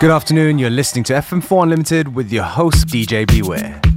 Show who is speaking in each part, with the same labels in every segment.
Speaker 1: Good afternoon, you're listening to FM4 Unlimited with your host, DJ Beware.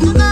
Speaker 2: tu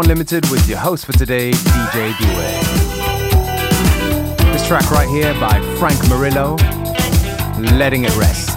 Speaker 2: into FM4 Unlimited with your host for today, DJ Beware. This track right here by Frank Murillo, Letting It Rest.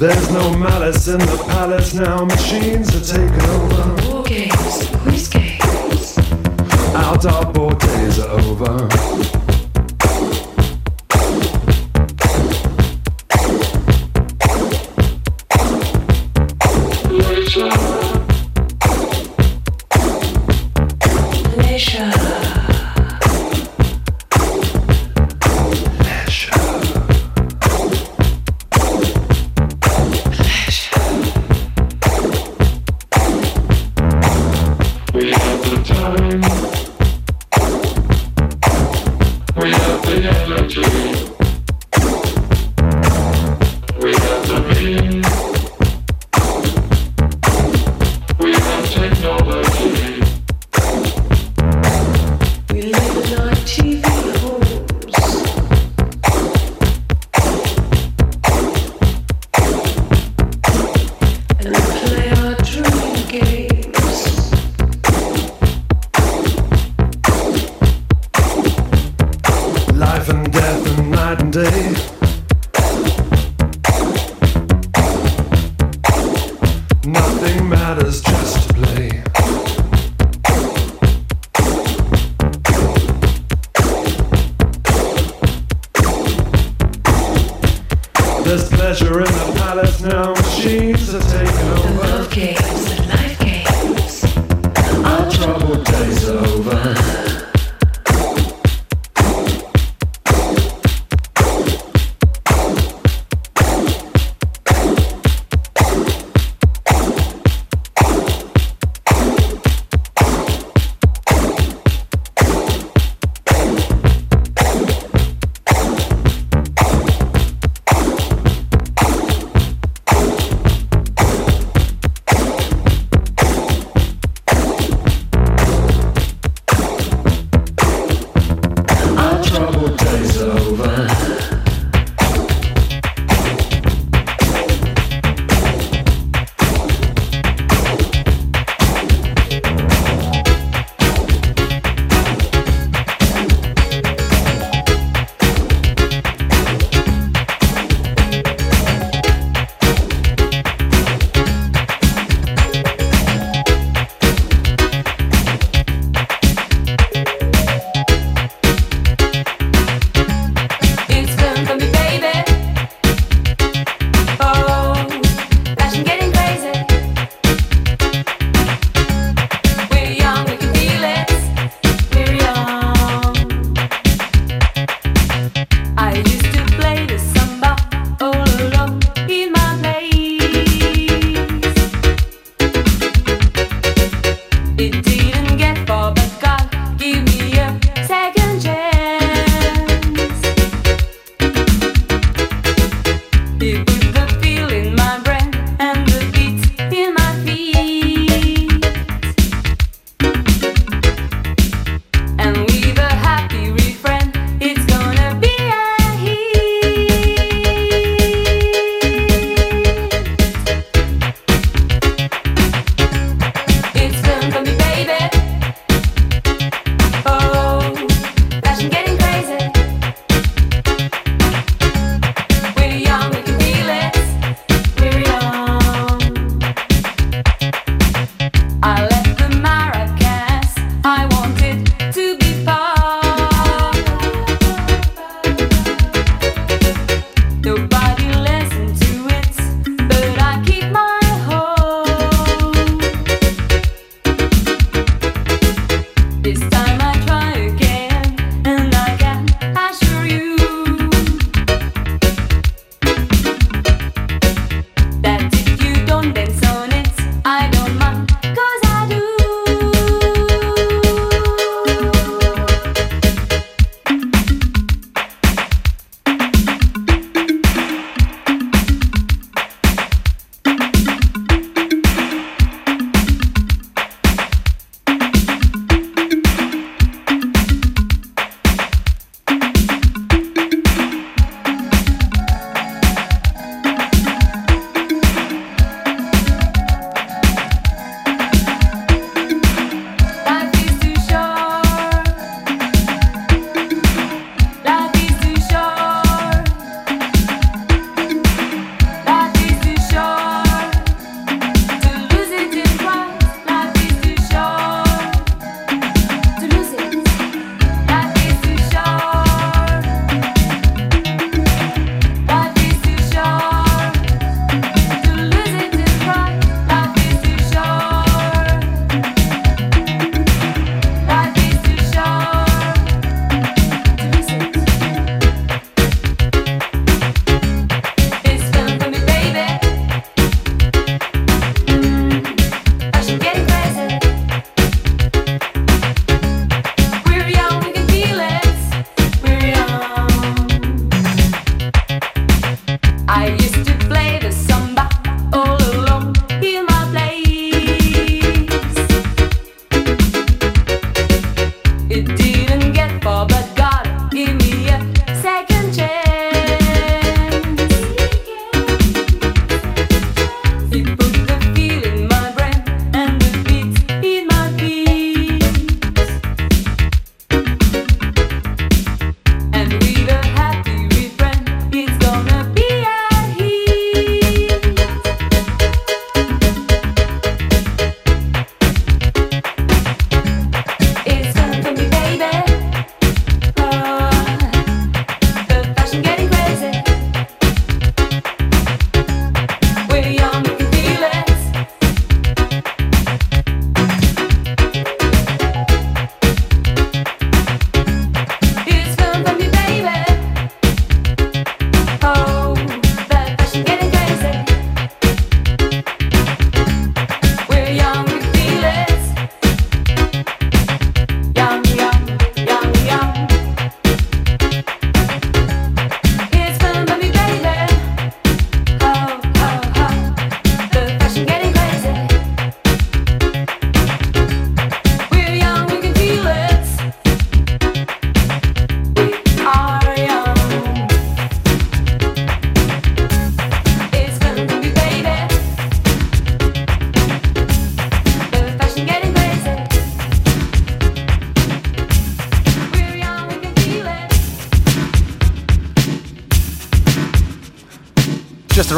Speaker 3: There's no malice in the palace now, machines are taking over.
Speaker 4: War games, quiz games.
Speaker 3: Our dartboard days are over.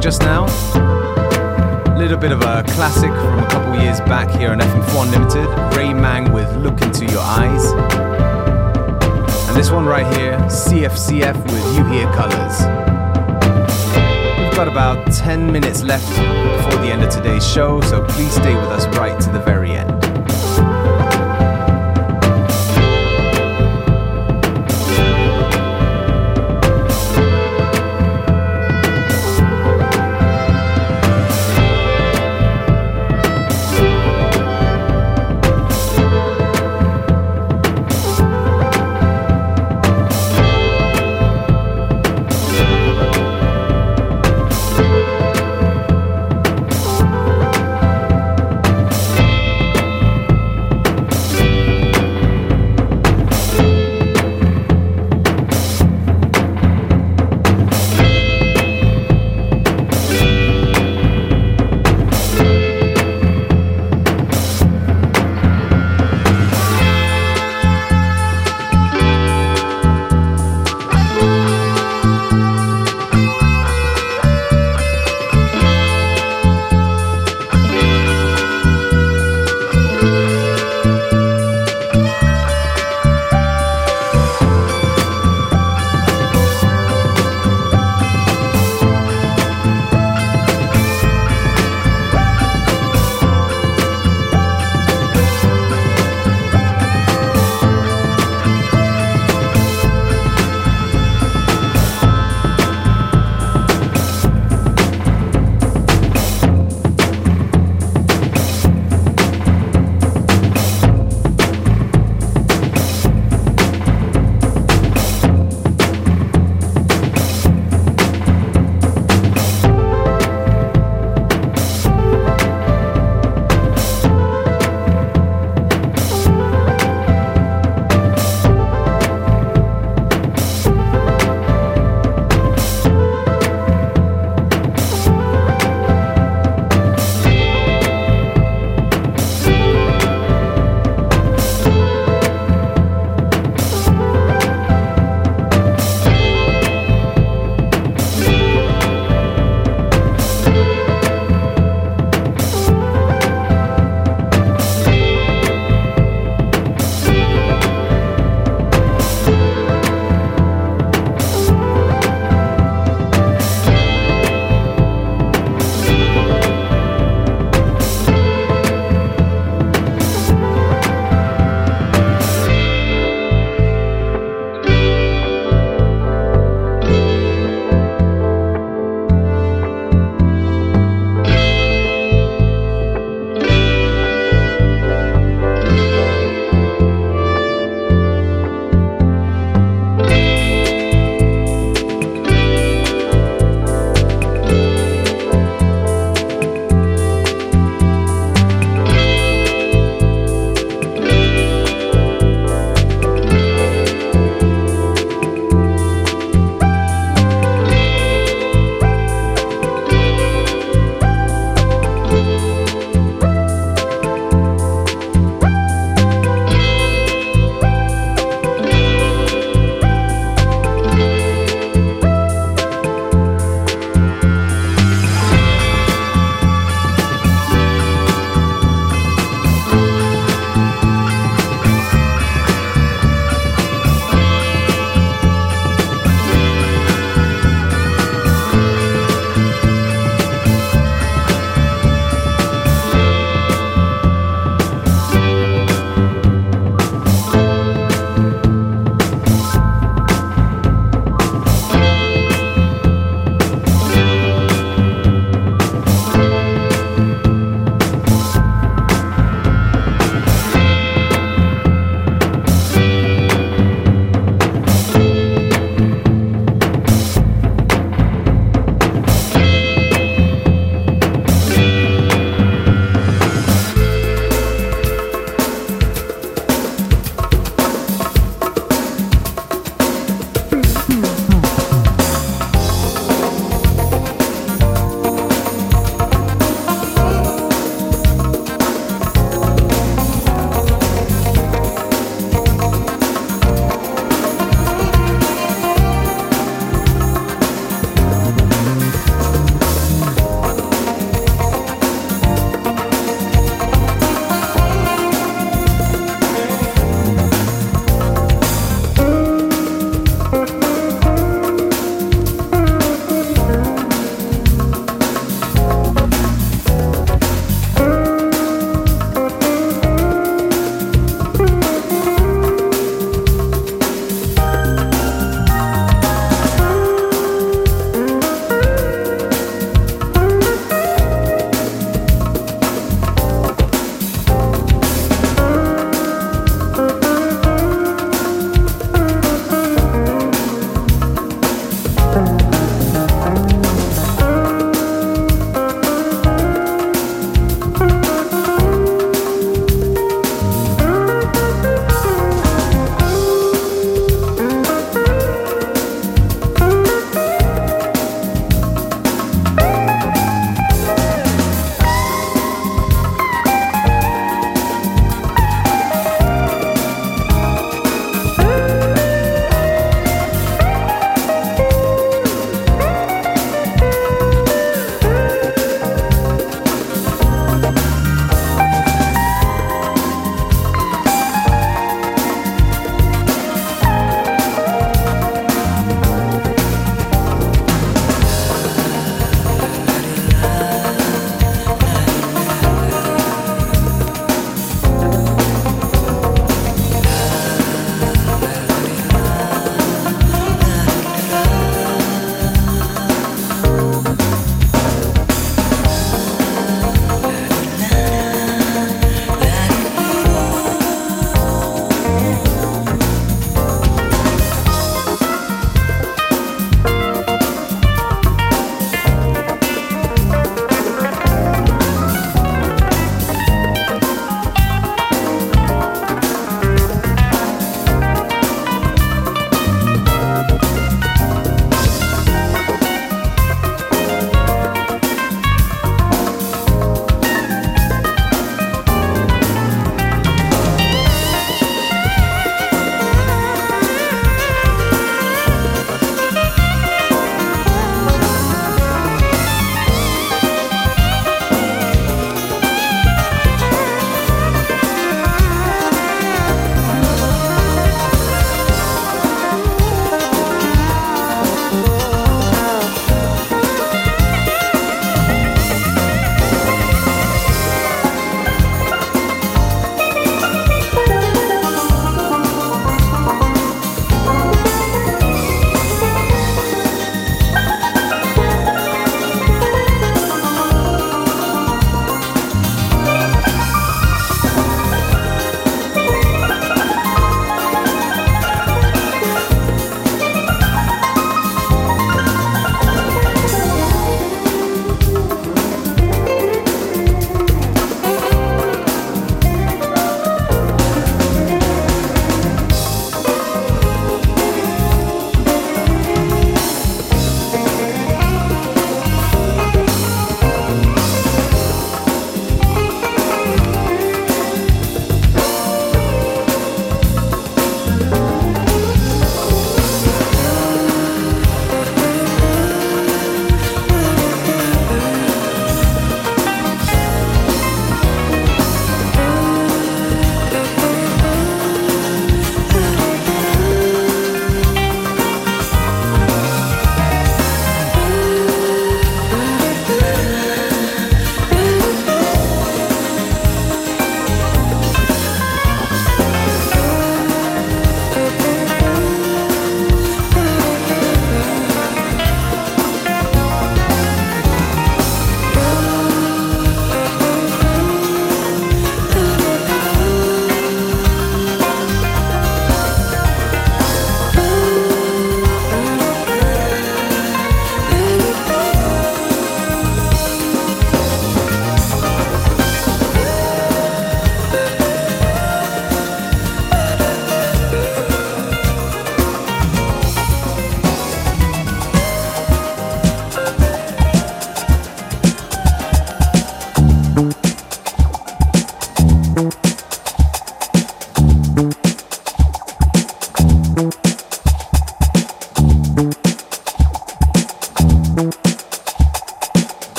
Speaker 1: just now. A little bit of a classic from a couple years back here on FM4 Limited, Ray Mang with Look Into Your Eyes. And this one right here, CFCF with You Hear Colors. We've got about 10 minutes left before the end of today's show, so please stay with us right to the very end.